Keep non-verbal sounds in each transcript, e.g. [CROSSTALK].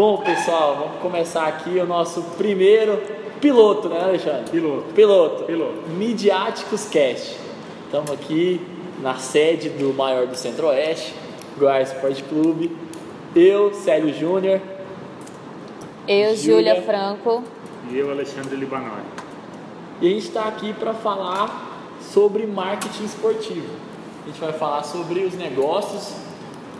Bom, pessoal, vamos começar aqui o nosso primeiro piloto, né, Alexandre? Piloto. Piloto. Piloto. Midiáticos Cast. Estamos aqui na sede do maior do Centro-Oeste, Goiás Sport Clube. Eu, Célio Júnior. Eu, Júlia. Franco. E eu, Alexandre Libanori. E a gente está aqui para falar sobre marketing esportivo. A gente vai falar sobre os negócios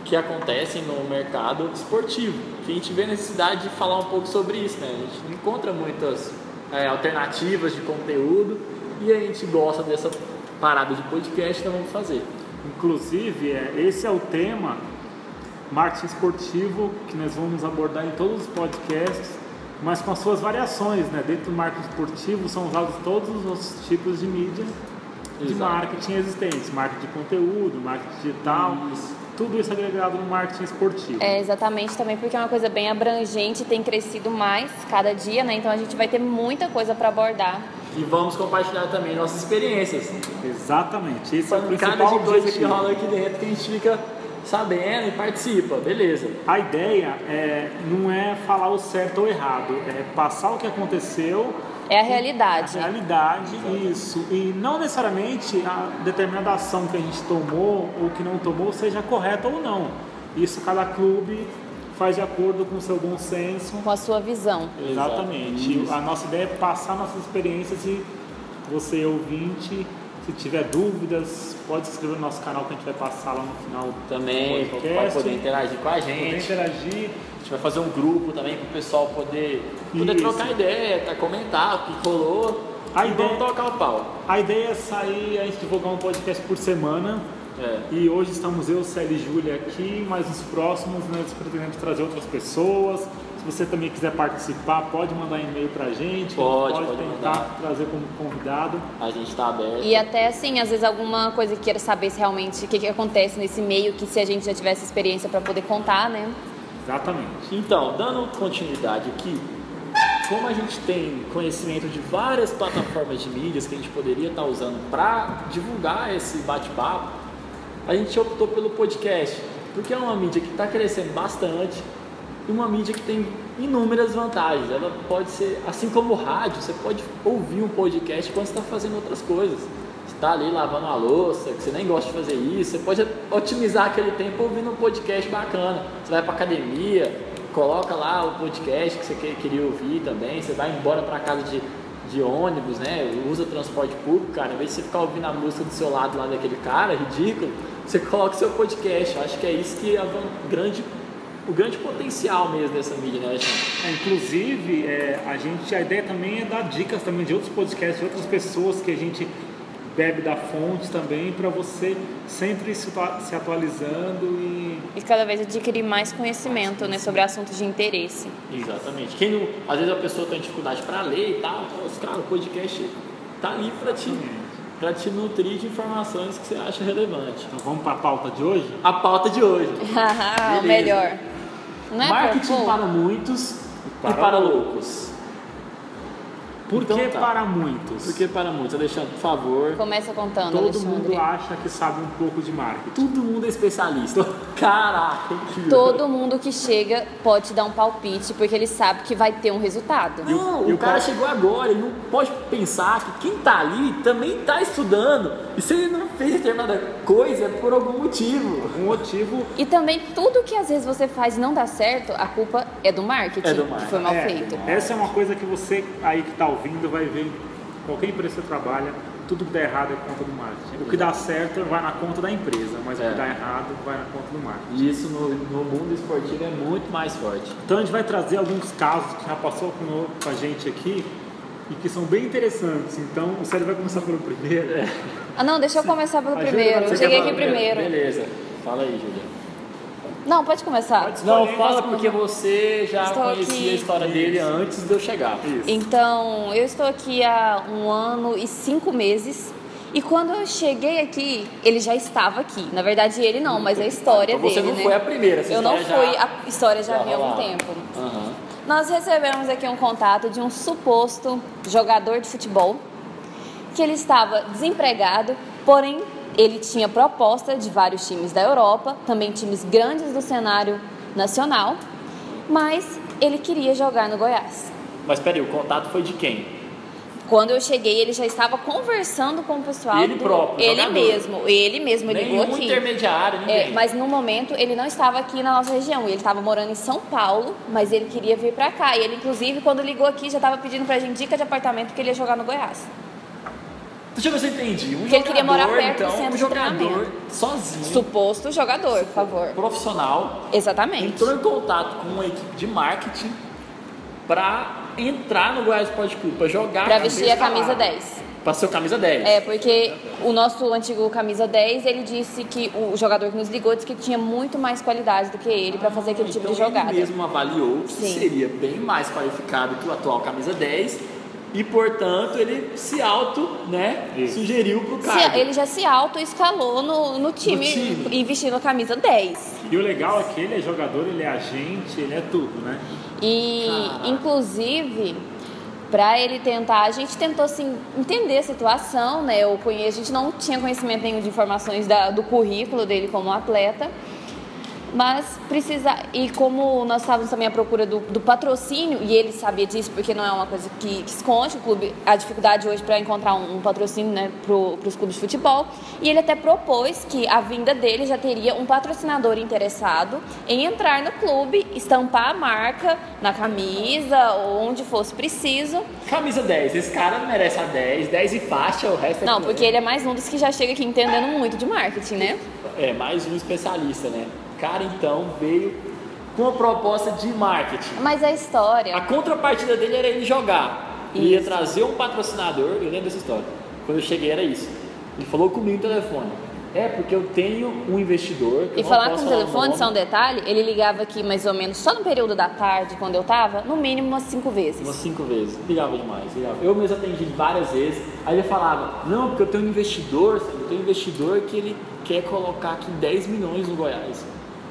que acontecem no mercado esportivo. Que a gente vê necessidade de falar um pouco sobre isso, né? A gente não encontra muitas é, alternativas de conteúdo e a gente gosta dessa parada de podcast, então vamos fazer. Inclusive, é, esse é o tema marketing esportivo que nós vamos abordar em todos os podcasts, mas com as suas variações, né? Dentro do marketing esportivo são usados todos os tipos de mídia de Exato. marketing existentes, marketing de conteúdo, marketing digital, tudo isso agregado no marketing esportivo. É, exatamente, também porque é uma coisa bem abrangente, tem crescido mais cada dia, né? Então a gente vai ter muita coisa para abordar. E vamos compartilhar também nossas experiências. Exatamente, esse é o Cada principal de coisa que rola aqui dentro que a gente fica sabendo e participa, beleza. A ideia é, não é falar o certo ou errado, é passar o que aconteceu, É a realidade. a realidade, isso. E não necessariamente a determinada ação que a gente tomou ou que não tomou seja correta ou não. Isso cada clube faz de acordo com o seu bom senso. Com a sua visão. Exatamente. Isso. A nossa ideia é passar nossas experiências e você, ouvinte, se tiver dúvidas, pode se inscrever no nosso canal que a gente vai passar lá no final Também do vai podcast. poder interagir com a Poder gente. interagir. A gente vai fazer um grupo também para o pessoal poder, poder Isso. trocar ideia, tá, comentar o que rolou. A e ideia- vamos tocar o pau. A ideia é sair, a gente divulgar um podcast por semana. É. E hoje estamos eu, Célio e Júlia aqui, mas nos próximos nós pretendemos trazer outras pessoas. Se você também quiser participar, pode mandar e-mail pra gente. Pode, a gente pode tentar mandar. trazer como convidado. A gente está aberto. E até assim, às vezes alguma coisa que queira saber se realmente o que, que acontece nesse meio, que se a gente já tivesse experiência para poder contar, né? Exatamente. Então, dando continuidade aqui, como a gente tem conhecimento de várias plataformas de mídias que a gente poderia estar usando para divulgar esse bate-papo, a gente optou pelo podcast, porque é uma mídia que está crescendo bastante uma mídia que tem inúmeras vantagens. Ela pode ser, assim como o rádio, você pode ouvir um podcast quando está fazendo outras coisas. Você está ali lavando a louça, que você nem gosta de fazer isso, você pode otimizar aquele tempo ouvindo um podcast bacana. Você vai para academia, coloca lá o podcast que você que- queria ouvir também, você vai embora para casa de, de ônibus, né? Usa transporte público, cara, em vez de você ficar ouvindo a música do seu lado lá daquele cara, ridículo, você coloca o seu podcast. Eu acho que é isso que é a grande, o grande potencial mesmo dessa mídia, né, Alexandre? É, inclusive, é, a gente, a ideia também é dar dicas também de outros podcasts, de outras pessoas que a gente bebe da fonte também, para você sempre se, se atualizando e E cada vez adquirir mais conhecimento, né, sobre assuntos de interesse. Exatamente. Quem não, às vezes a pessoa tem dificuldade para ler e tal, então, cara, o podcast tá ali para te, pra te nutrir de informações que você acha relevante. Então vamos para a pauta de hoje? A pauta de hoje. [LAUGHS] o melhor. Não é Marketing Pô, para muitos e para para loucos. Por Então que tá. para muitos? Por que para muitos? Alexandre, por favor. Começa contando, Todo Alexandre. mundo acha que sabe um pouco de marketing. Todo mundo é especialista. [LAUGHS] Caraca, que Todo mundo que chega pode te dar um palpite, porque ele sabe que vai ter um resultado. Não, E o o cara cara- chegou agora, ele não pode pensar que quem tá ali também tá estudando. E se ele não fez determinada coisa é por algum motivo. Um motivo E também tudo que às vezes você faz e não dá certo, a culpa é do marketing, É do que marketing. foi mal é, feito. Essa é uma coisa que você aí que está ouvindo vai ver qualquer empresa que você trabalha, tudo que dá errado é conta do marketing. O que dá certo vai na conta da empresa, mas o É. que dá errado vai na conta do marketing. E isso no, no mundo esportivo é muito mais forte. Então a gente vai trazer alguns casos que já passou com, com a gente aqui e que são bem interessantes. Então o Célio vai começar pelo primeiro. Ah, não, deixa eu começar pelo primeiro. Eu cheguei aqui falar primeiro. Beleza. Fala aí, Julia. Não, pode começar. Pode. Não, fala porque você já Estou conhecia aqui. a história dele antes de eu chegar. Isso. Então, eu estou aqui há um ano e cinco meses. E quando eu cheguei aqui, ele já estava aqui. Na verdade, ele não, mas a história Então você dele, não né? foi a primeira, essa Eu não história fui, a história já já havia algum tempo. Aham. Nós recebemos aqui um contato de um suposto jogador de futebol que ele estava desempregado, porém ele tinha proposta de vários times da Europa, também times grandes do cenário nacional, mas ele queria jogar no Goiás. Mas peraí, o contato foi de quem? Quando eu cheguei, ele já estava conversando com o pessoal. Ele do- próprio, Ele jogador. mesmo, ele mesmo ligou Nenhum aqui. intermediário, ninguém. É, mas no momento ele não estava aqui na nossa região, ele estava morando em São Paulo, mas ele queria vir pra cá. E ele, inclusive, quando ligou aqui, já estava pedindo pra gente dica de apartamento que ele ia jogar no Goiás. Deixa eu ver se eu entendi. Um Porque ele queria morar jogador, perto do então, centro um jogador sozinho, Suposto jogador, por favor. profissional, Exatamente. entrou em contato com uma equipe de marketing para entrar no Goiás Esporte Clube, para jogar Pra vestir a camisa escalada. 10. Pra ser o camisa 10. É, porque o nosso antigo camisa 10, ele disse que o jogador que nos ligou disse que tinha muito mais qualidade do que ele pra fazer aquele tipo então de jogada. ele mesmo avaliou que Sim. seria bem mais qualificado que o atual camisa 10 e, portanto, ele se auto, né, Isso. sugeriu pro cara. ele já se auto-escalou no, no, time, time. e vestindo a camisa 10. E o legal é que ele é jogador, ele é agente, ele é tudo, né? E, Caraca. inclusive, para ele tentar, a gente tentou assim, entender a situação, né? Eu conhe... A gente não tinha conhecimento nenhum de informações da- do currículo dele como atleta. Mas precisa. E como nós estávamos também à procura do, do patrocínio, e ele sabia disso, porque não é uma coisa que, que esconde o clube, a dificuldade hoje para encontrar um, um patrocínio né, para os clubes de futebol. E ele até propôs que a vinda dele já teria um patrocinador interessado em entrar no clube, estampar a marca na camisa, ou onde fosse preciso. Camisa 10, esse cara merece a 10, 10 e faixa, o resto é Não, porque ele é mais um dos que já chega aqui entendendo muito de marketing, né? É, mais um especialista, né? O cara, então, veio com a proposta de marketing. Mas a história. A contrapartida dele era ele jogar. Ele ia Isso. trazer um patrocinador, eu lembro dessa história. Quando eu cheguei era isso. Ele falou comigo no telefone. É, porque eu tenho um investidor. E falar com o telefone, só um detalhe, ele ligava aqui mais ou menos só no período da tarde, quando eu tava, no mínimo umas cinco vezes. Umas cinco vezes. Ligava demais. Ligava. Eu mesmo atendi várias vezes. Aí ele falava, não, porque eu tenho um investidor, eu tenho um investidor que ele quer colocar aqui 10 milhões no Goiás.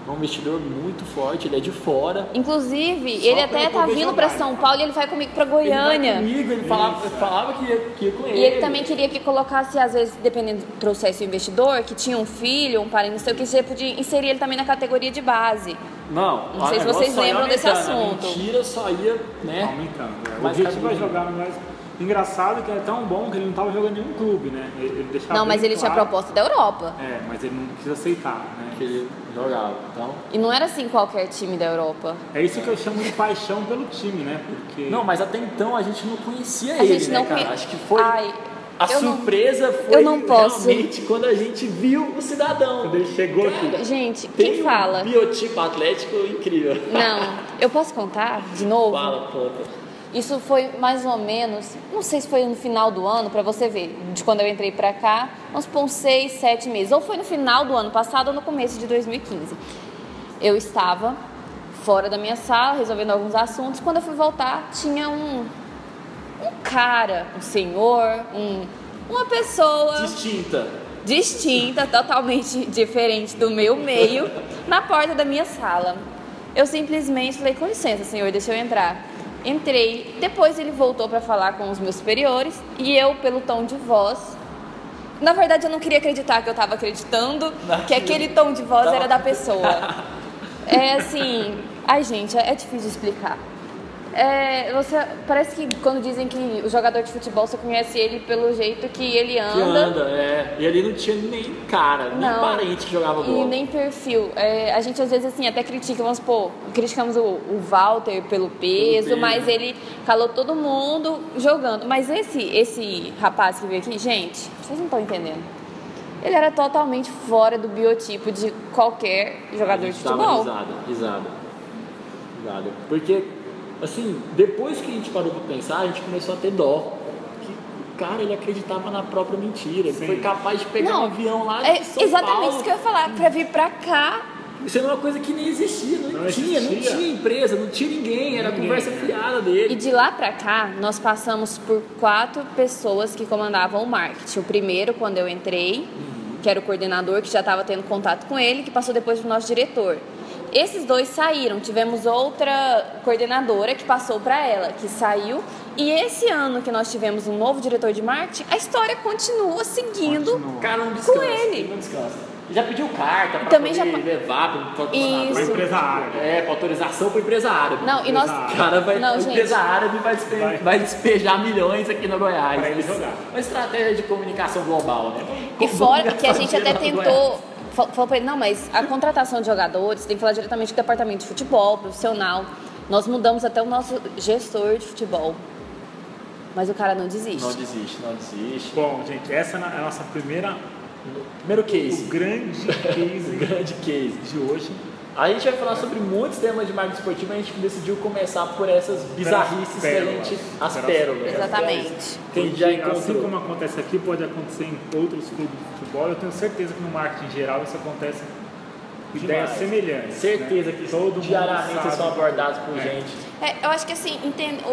É um investidor muito forte, ele é de fora. Inclusive, ele até tá vindo pra jogar. São Paulo e ele vai comigo pra Ele vai Goiânia. comigo, ele falava, falava que, ia, que ia com ele. E ele também queria que colocasse, às vezes, dependendo, trouxesse o investidor, que tinha um filho, um parente, não sei o que, você podia inserir ele também na categoria de base. Não, Não sei se vocês lembram desse a assunto. mentira só ia, né? Aumentando. é. O Mas objetivo é jogar mais. Engraçado que é tão bom que ele não estava jogando em nenhum clube, né? Ele, ele deixava Não, mas ele tinha claro- proposta da Europa. É, mas ele não quis aceitar, né? Que ele jogava. Então, E não era assim qualquer time da Europa. É isso que eu chamo de paixão pelo time, né? Porque. não, mas até então a gente não conhecia A ele, gente né, não cara? conhe- Acho que foi Ai, a eu não- surpresa foi eu não posso. realmente quando a gente viu o cidadão. Quando ele chegou aqui. Gente, Tem quem um fala? biotipo atlético incrível. Não, eu posso contar de novo? Fala, conta. Isso foi mais ou menos, não sei se foi no final do ano, pra você ver, de quando eu entrei pra cá, vamos supor uns seis, sete meses. Ou foi no final do ano passado ou no começo de 2015. Eu estava fora da minha sala, resolvendo alguns assuntos. Quando eu fui voltar, tinha um, um cara, um senhor, um, uma pessoa Distinta. distinta, totalmente [LAUGHS] diferente do meu meio, na porta da minha sala. Eu simplesmente falei: com licença, senhor, deixa eu entrar. Entrei, depois ele voltou para falar com os meus superiores e eu, pelo tom de voz. Na verdade, eu não queria acreditar que eu estava acreditando que Naquilo. aquele tom de voz Tava- era da pessoa. [LAUGHS] É assim. Ai, gente, é difícil de explicar. É, você, parece que quando dizem que o jogador de futebol você conhece ele pelo jeito que ele Que anda. anda, é. E ali não tinha nem cara, nem Não. parente que jogava E bola. nem perfil. É, a gente às vezes assim até critica, vamos supor, criticamos o, o Walter pelo peso, peso. mas ele calou todo mundo jogando. Mas esse, esse rapaz que veio aqui, gente, vocês não estão entendendo. Ele era totalmente fora do biotipo de qualquer jogador de futebol. risada, risada. Risada. Porque, assim, depois que a gente parou pra pensar, a gente começou a ter dó. Que o cara, ele acreditava na própria mentira. Ele Sim. foi capaz de pegar Não, um avião lá É de São exatamente Paulo. isso que eu ia falar. Pra vir pra cá, Isso era uma coisa que nem existia, não, Não tinha, não existia. tinha empresa, não tinha ninguém, era Ninguém, conversa né? fiada E dele. de lá pra cá, nós passamos por quatro pessoas que comandavam o marketing. O primeiro, quando eu entrei, que era o coordenador, que já estava tendo contato com ele, que passou depois pro nosso diretor. Esses dois saíram. Tivemos outra coordenadora que passou para ela, que saiu. E esse ano que nós tivemos um novo diretor de marketing, a história continua seguindo Continua. Cara, não descansa. Com ele. Não descansa. Já pediu carta pra Também poder já- levar pra, pra, Isso. Uma empresa árabe. É, pra autorização pra empresa árabe. Não, e nós. O cara vai, Não, a gente. empresa árabe vai, despe- Vai. vai despejar milhões aqui no Goiás. Pra ele jogar. Uma estratégia de comunicação global, né? E fora que a gente até tentou. Falou pra ele, não, mas a contratação de jogadores tem que falar diretamente com o departamento de futebol, profissional. Nós mudamos até o nosso gestor de futebol. Mas o cara não desiste. Não desiste, não desiste. Bom, gente, essa é a nossa primeira, Primeiro o case. grande [LAUGHS] case grande case. de hoje. A gente vai falar sobre muitos temas de marketing esportivo, mas a gente decidiu começar por essas bizarrices que a pérolas. gente. As pérolas. Exatamente. Que a gente já Assim como acontece aqui, pode acontecer em outros clubes de futebol. Eu tenho certeza que no marketing em geral isso acontece ideias Demais. semelhantes. Certeza né? que todo mundo diariamente sabe. vocês são abordados por É. gente. É, eu acho que assim,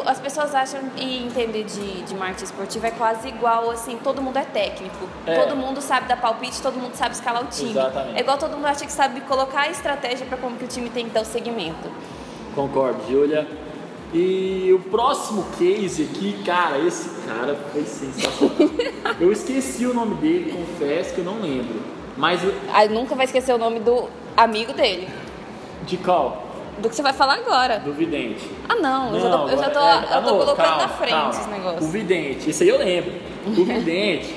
as pessoas acham e entender de, de marketing esportivo é quase igual assim, todo mundo é técnico. É. Todo mundo sabe dar palpite, todo mundo sabe escalar o time. Exatamente. É igual todo mundo acha que sabe colocar a estratégia para como que o time tem que dar o segmento. Concordo, Júlia. E o próximo case aqui, cara, esse cara foi sensacional. [LAUGHS] eu esqueci o nome dele, confesso que eu não lembro. Mas Aí nunca vai esquecer o nome do amigo dele. de qual? Do que você vai falar agora. Do vidente. Ah não, eu já tô, eu já tô, é, eu tô não, colocando calma, na frente calma. esse O negócio. vidente, isso aí eu lembro. O [LAUGHS] vidente,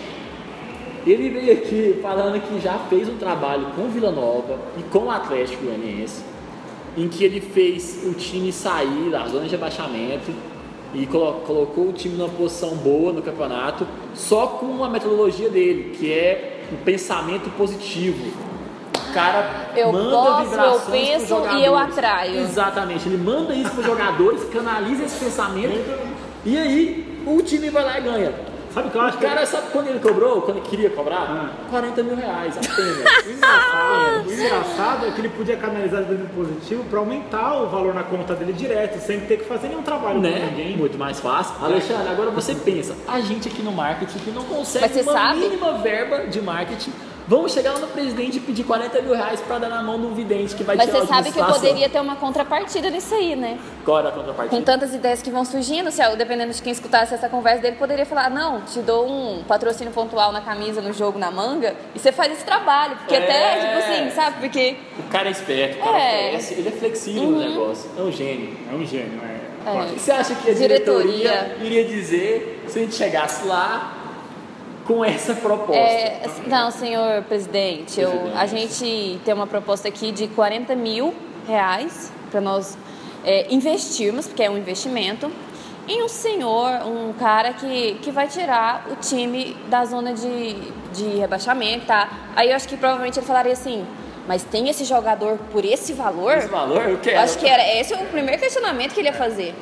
ele veio aqui falando que já fez um trabalho com o Vila Nova e com o Atlético Goianiense, em que ele fez o time sair da zona de abaixamento e colo- colocou o time numa posição boa no campeonato, só com a metodologia dele, que é um pensamento positivo. O cara Eu manda posso, eu vibrações pros penso e eu atraio. Exatamente, ele manda isso para os jogadores, canaliza esse pensamento e aí o time vai lá e ganha. Sabe o que eu acho O que cara, sabe quando ele cobrou? Quando ele queria cobrar? Ah. 40 mil reais apenas. [LAUGHS] O engraçado, o engraçado é que ele podia canalizar do positivo para aumentar o valor na conta dele direto, sem ter que fazer nenhum trabalho com né? ninguém. Muito mais fácil. Alexandre, agora você pensa, a gente aqui no marketing que não consegue uma sabe? mínima verba de marketing, vamos chegar lá no presidente e pedir 40 mil reais para dar na mão um vidente que vai Mas tirar você a sabe que poderia ter uma contrapartida nisso aí, né? Qual era a contrapartida? Com tantas ideias que vão surgindo, se, dependendo de quem escutasse essa conversa dele, poderia falar, não, te dou um patrocínio pontual na camisa, no jogo, na manga, e você faz esse trabalho. Porque É. até, tipo assim, sabe? Porque O cara é esperto, o cara É. Uhum. oferece, ele é flexível no negócio, é um gênio. É um gênio, é. É. O que você acha que a diretoria, Diretoria. iria dizer se a gente chegasse lá com essa proposta? É, não, senhor presidente, eu- a gente tem uma proposta aqui de 40 mil reais para nós é, investirmos, porque é um investimento, em um senhor, um cara que, que vai tirar o time da zona de, de rebaixamento, tá? Aí eu acho que provavelmente ele falaria assim, mas tem esse jogador por esse valor? Esse valor, eu quero. Eu acho que era esse é o primeiro questionamento que ele ia fazer.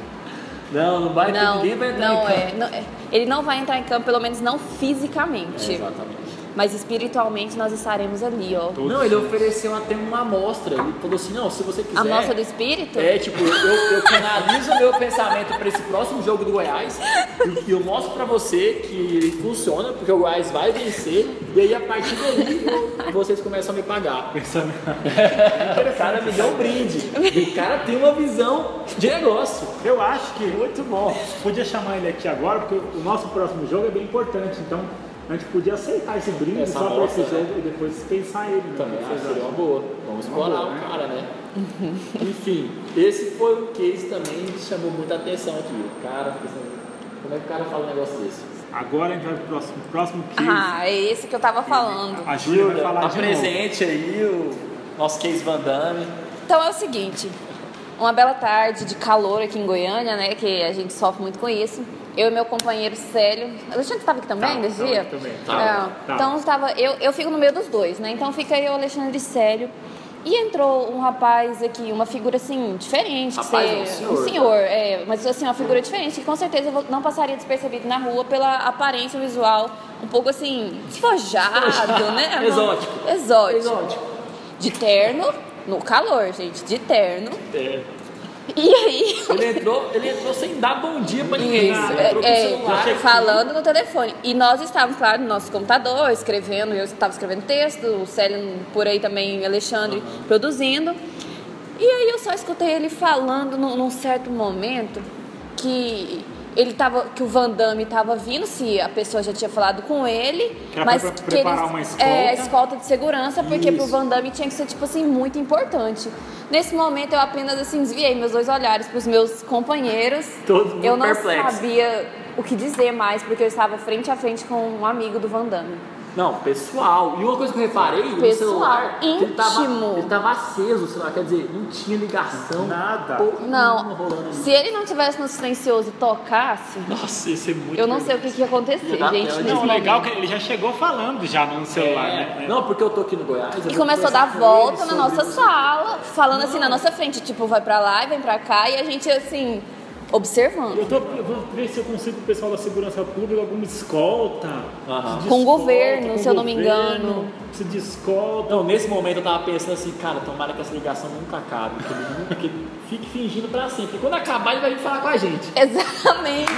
Não, não vai ter Não, ninguém vai entrar não em campo. é, não é. Ele não vai entrar em campo, pelo menos não fisicamente. É, exatamente. Mas espiritualmente nós estaremos ali, ó. Todos Não, ele ofereceu até uma amostra. Ele falou assim: não, se você quiser. A nossa do espírito? É, tipo, eu, eu canalizo o meu pensamento para esse próximo jogo do Goiás e eu mostro para você que ele funciona, porque o Goiás vai vencer, e aí a partir daí vocês começam a me pagar. Pensando. O cara me deu um brinde. E o cara tem uma visão de negócio. Eu acho que Muito bom. podia chamar ele aqui agora, porque o nosso próximo jogo é bem importante. Então a gente podia aceitar esse brinde Essa só para esse né? jogo e depois dispensar ele. Né? Também acho seria uma boa. Vamos explorar boa, o né? cara, né? [LAUGHS] Enfim, esse foi um case também que chamou muita atenção aqui. O cara, como é que o cara fala um negócio desse? Agora a gente vai pro próximo, próximo case. Ah, é esse que eu tava falando. A Júlia vai falar de novo. apresente aí o nosso case Van Damme. Então é o seguinte, uma bela tarde de calor aqui em Goiânia, né? Que a gente sofre muito com isso. Eu e meu companheiro Célio. Alexandre estava aqui também nesse dia? também. Tava, É, tava. Então estava. Eu, eu fico no meio dos dois, né? Então fica eu, Alexandre e Célio. E entrou um rapaz aqui, uma figura assim, diferente. Rapaz, você- é um senhor, um senhor, é, mas assim, uma figura diferente que com certeza não passaria despercebido na rua pela aparência visual, um pouco assim, despojado, [LAUGHS] né? Exótico. Exótico. Exótico. De terno, no calor, gente, de terno. É. E aí, Ele entrou, ele entrou sem dar bom dia pra ninguém. Isso, Ele entrou com o é, celular. é, falando no telefone. E nós estávamos, claro, no nosso computador, escrevendo, eu estava escrevendo texto, o Célio por aí também, Alexandre, produzindo. E aí eu só escutei ele falando num, num certo momento que ele tava, que o Van Damme tava vindo, se a pessoa já tinha falado com ele, Que mas pra que preparar eles, uma escolta. É, escolta de segurança, porque pro Isso. Van Damme tinha que ser, tipo assim, muito importante. Nesse momento eu apenas, assim, desviei meus dois olhares pros meus companheiros. Todo eu não perplexo. sabia o que dizer mais, porque eu estava frente a frente com um amigo do Van Damme. Não, pessoal. E uma coisa que eu reparei no Pessoal, celular, que ele tava, íntimo. ele tava aceso o celular, quer dizer, não tinha ligação. Nada. Não, ali. se ele não tivesse no silencioso e tocasse, Nossa, ia ser muito eu não sei o que, que ia acontecer, Ia gente. Não, o legal é que ele já chegou falando já no celular, É, né? Não, porque eu tô aqui no Goiás. E começou a dar volta na nossa sala, falando assim na nossa frente, tipo, vai pra lá e vem pra cá, e a gente assim, observando. Eu, tô, eu vou ver se eu consigo o pessoal da segurança pública alguma escolta. De Com o governo, com se eu não me governo, engano. Precisa de escolta. Não, nesse momento eu tava pensando assim, cara, tomara que essa ligação nunca acabe, que ele, nunca- que ele fique fingindo pra sempre. E quando acabar, ele vai vir falar com a gente. Exatamente.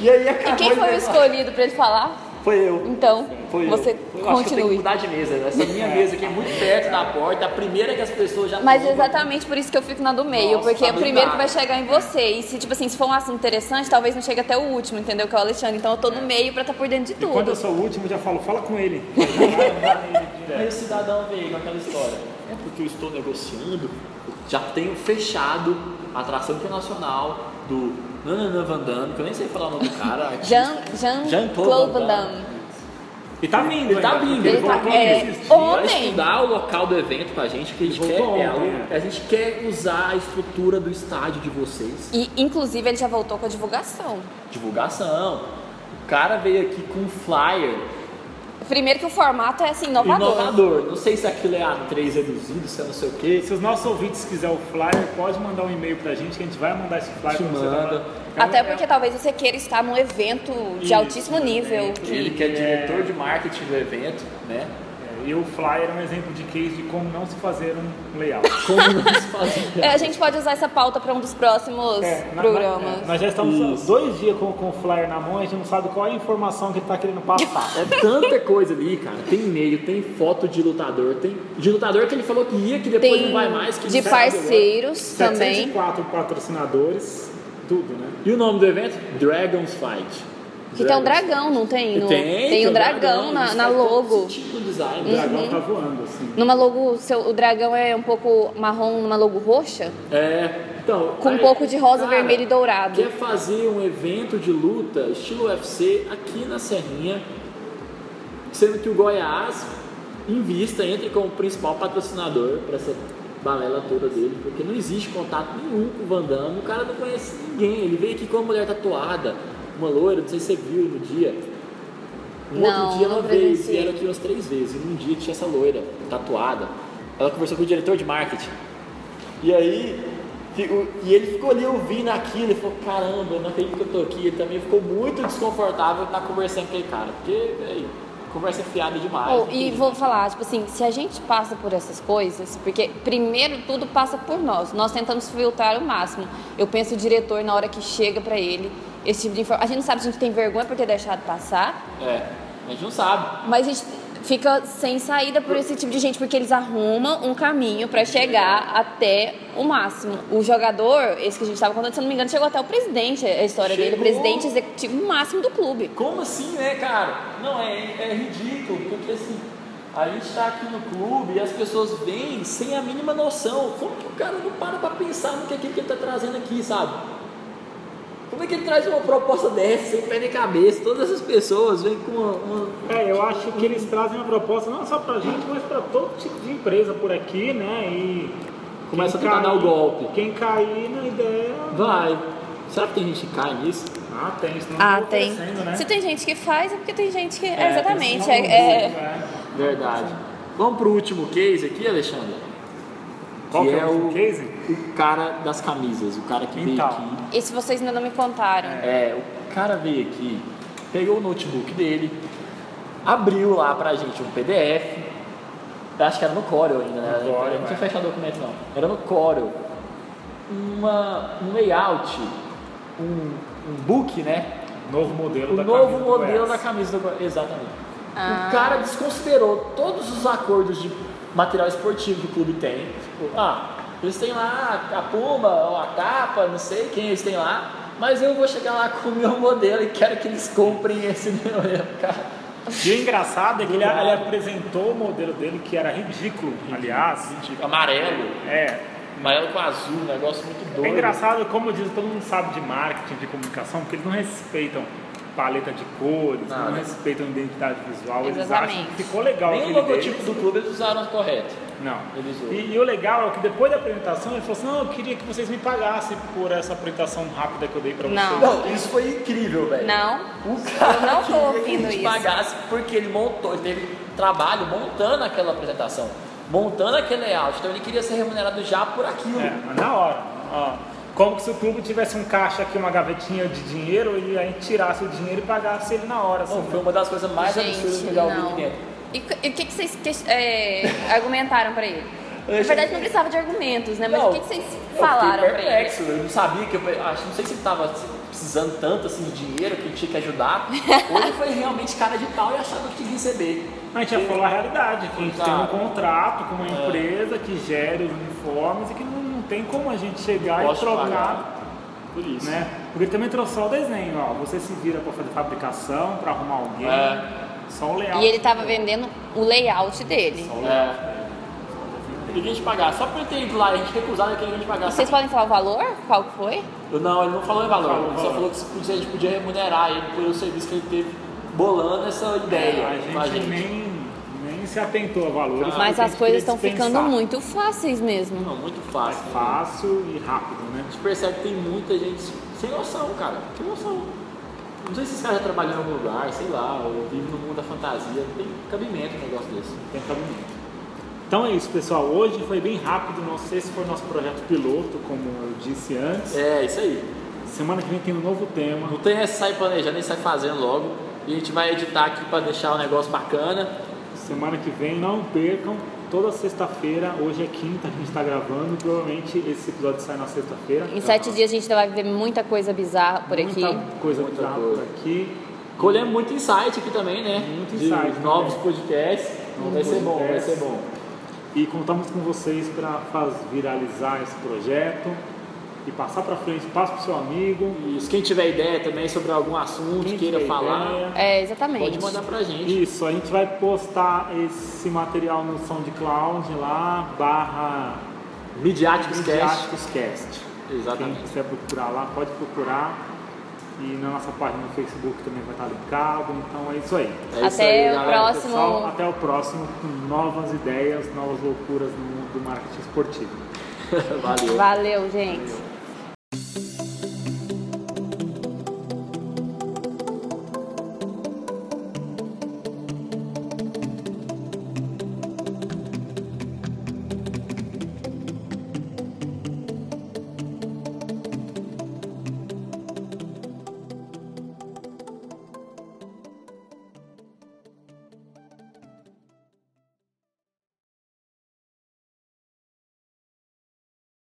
E aí E acabou. quem ele foi o escolhido pra ele falar? Foi eu. Então, Foi você eu. Eu acho que eu tenho que continue. mudar de mesa. Essa minha mesa aqui é muito perto da porta, a primeira que as pessoas já Mas é tomam. exatamente por isso que eu fico na do meio, Nossa, porque é tá o primeiro que blindado. vai chegar em você. E se, tipo assim, se for um assunto interessante, talvez não chegue até o último, entendeu? Que é o Alexandre. Então eu tô no meio pra estar por dentro de E quando eu tudo. sou o último, eu já falo, fala com ele. [LAUGHS] Aí o cidadão veio com aquela história. É porque eu estou negociando, já tenho fechado a atração internacional do Nanana Van Damme, que eu nem sei falar o nome do cara. Jean- Jean-Claude Jean-Claude Van Van Damme. E tá vindo, Ele tá vindo, ele tá- é, dias. Vai estudar o local do evento com a gente, que a gente, Ele quer, é, a, a gente quer usar a estrutura do estádio de vocês. E, inclusive, ele já voltou com a divulgação. Divulgação. O cara veio aqui com um flyer Primeiro que o formato é assim, inovador. inovador. Não sei se aquilo é A3 reduzido, se é não sei o quê. Se os nossos ouvintes quiserem o flyer, pode mandar um e-mail pra gente que a gente vai mandar esse flyer Te pra você. manda. Até porque talvez você queira estar num evento de Isso, altíssimo nível. Ele Que... que é diretor de marketing do evento, né? E o flyer é um exemplo de case de como não se fazer um layout. [LAUGHS] Como não se fazia. É, a gente pode usar essa pauta para um dos próximos É, na- programas. na- é, nós já estamos Isso. dois dias com, com o flyer na mão, a gente não sabe qual é a informação que ele está querendo passar. É tanta coisa ali, cara. Tem e-mail, tem foto de lutador, tem de lutador que ele falou que ia, que depois Tem não vai mais. Que de parceiros também. 704 patrocinadores, tudo, né? E o nome do evento? Dragons Fight. Que tem um dragão, não tem? No- Tem, um dragão na, isso na todo logo. sentido no design. O dragão tá voando, assim. Numa logo, seu, o dragão é um pouco marrom, numa logo roxa, É, então, com um aí, pouco de rosa, cara, vermelho e dourado. Quer fazer um evento de luta estilo UFC aqui na Serrinha, sendo que o Goiás invista, entre como principal patrocinador para essa balela toda dele, porque não existe contato nenhum com o Van Damme, o cara não conhece ninguém, ele veio aqui com uma mulher tatuada, uma loira, não sei se você viu no dia. Um Não, outro dia ela veio, vieram aqui umas três vezes, e num dia tinha essa loira tatuada, ela conversou com o diretor de marketing, e aí, e ele ficou ali ouvindo aquilo, ele falou, caramba, eu não acredito que eu tô aqui. Ele também ficou muito desconfortável estar conversando com aquele cara, porque, véi, conversa fiada demais. Oh, e vou falar, tipo assim, se a gente passa por essas coisas, porque primeiro tudo passa por nós, nós tentamos filtrar o máximo. Eu penso o diretor na hora que chega pra ele, esse tipo de informação. A gente não sabe se a gente tem vergonha por ter deixado passar, É, a gente não sabe. mas a gente fica sem saída por esse tipo de gente, porque eles arrumam um caminho pra chegar até o máximo. O jogador, esse que a gente estava contando, se eu não me engano, chegou até o presidente, a história dele, o Chegou. presidente executivo máximo do clube. Como assim, né, cara? Não, é, é ridículo, porque assim, a gente tá aqui no clube e as pessoas vêm sem a mínima noção. Como que o cara não para pra pensar no que é aquilo que ele tá trazendo aqui, sabe? Como é que ele traz uma proposta dessa, sem pé nem cabeça? Todas essas pessoas vêm com uma. uma- É, eu acho que eles trazem uma proposta não só pra gente, mas pra todo tipo de empresa por aqui, né? E Começa a tentar dar o golpe. Quem cair na ideia. Vai. Será que tem gente que cai nisso? Ah, tem, senão Ah, tá tem. né? Se tem gente que faz, é porque tem gente que. É, exatamente. É, não é- usa, né? Verdade. Vamos pro último case aqui, Alexandre? Qual que é o o, case? o cara das camisas, o cara que veio Então. aqui. Esse vocês ainda não me contaram. É, o cara veio aqui, pegou o notebook dele, abriu lá pra gente um PDF. Acho que era no Corel ainda, né? No Corel, não tinha é. fechado o documento não. Era no Corel. Uma, um layout, um, um book, né? Novo modelo O da novo camisa do modelo da camisa do. Exatamente. Ah. O cara desconsiderou todos os acordos de material esportivo que o clube tem. Tipo, ah, eles têm lá a Puma, ou a capa, não sei quem eles têm lá. mas eu vou chegar lá com o meu modelo e quero que eles comprem esse [LAUGHS] meu cara. E o engraçado é que ele, ele apresentou o modelo dele, que era ridículo, aliás. Amarelo, É, amarelo com azul, um negócio muito É doido. engraçado, como diz, todo mundo sabe de marketing, de comunicação, porque eles não respeitam paleta de cores, Nada. não respeitam identidade visual. Eles Exatamente. acham que ficou legal Nem o logotipo deles. do clube eles usaram correto. Não. Eles. E, e o legal é que depois da apresentação ele falou assim, não, eu queria que vocês me pagassem por essa apresentação rápida que eu dei pra vocês. Não. Não, isso foi incrível, velho. Não. O cara Eu não tô que ouvindo gente isso. pagasse porque ele montou, ele teve trabalho montando aquela apresentação, montando aquele layout. Então ele queria ser remunerado já por aquilo. É, na hora. Ó, como se o clube tivesse um caixa aqui, uma gavetinha de dinheiro, e a gente tirasse o dinheiro e pagasse ele na hora. Assim, Não, foi uma das coisas mais absurdas que eu já ouvi dentro. E o que, que vocês que- é, [LAUGHS] argumentaram pra ele? Na verdade, não precisava de argumentos, né? Mas Não, o que, que vocês eu falaram pra ele? perplexo, Eu não sabia que eu acho, não sei se ele estava precisando tanto assim de dinheiro que ele tinha que ajudar, ou ele foi realmente cara de pau e achava que tinha que receber. A gente já falou a realidade, que a gente tem um contrato com uma É. empresa que gere os uniformes e que não tem como a gente chegar Posso e trocar, pagar por isso. né? Porque ele também trouxe só o desenho, ó. Você se vira para fazer fabricação, para arrumar alguém, É. só o layout. E ele tava vendendo o layout dele. Só o layout. É. Ele queria a gente pagar, só por ele ter ido lá e a gente recusar, ele queria a gente pagar. E vocês podem falar o valor? Qual que foi? Eu- Não, ele não falou em valor, Falou ele só valor. falou que se podia- a gente podia remunerar ele pelo serviço que ele teve bolando essa ideia A com a gente gente. nem, nem se atentou a valores. Ah, Mas as coisas estão ficando muito fáceis mesmo. Não, muito É fácil. né? fácil e rápido, né? A gente percebe que tem muita gente sem noção, cara. Sem noção. Não sei se esse cara já trabalhou em algum lugar, sei lá, ou vive no mundo da fantasia. Não tem cabimento um negócio desse. Tem cabimento. Então é isso, pessoal. Hoje foi bem rápido. Não sei se foi o nosso projeto piloto, como eu disse antes. É, isso aí. Semana que vem tem um novo tema. Não tem essa sair planejando, nem sai fazendo logo. E a gente vai editar aqui pra deixar o negócio bacana. Semana que vem, não percam. Toda sexta-feira, hoje é quinta que a gente está gravando. Provavelmente esse episódio sai na sexta-feira. Em sete dias a gente vai ver muita coisa bizarra por aqui. Muita coisa Muita bizarra coisa. por aqui. Colhemos muito insight aqui também, né? Muito De insight novos também. podcasts. Novos vai ser bom, vai podcasts. ser bom. E contamos com vocês para viralizar esse projeto e passar para frente. Passa para o seu amigo. Isso. Quem tiver ideia também sobre algum assunto, Quem queira falar, ideia. É, exatamente. pode mandar pra gente. Isso, a gente vai postar esse material no SoundCloud lá, barra Midiáticos Cast. Midiáticos Cast. Quem Exatamente. quiser procurar lá, pode procurar. E na nossa página no Facebook também vai estar linkado. Então é isso aí. É isso Até aí, o galera. próximo. Pessoal, até o próximo com novas ideias, novas loucuras no mundo do marketing esportivo. [LAUGHS] Valeu. Valeu, gente.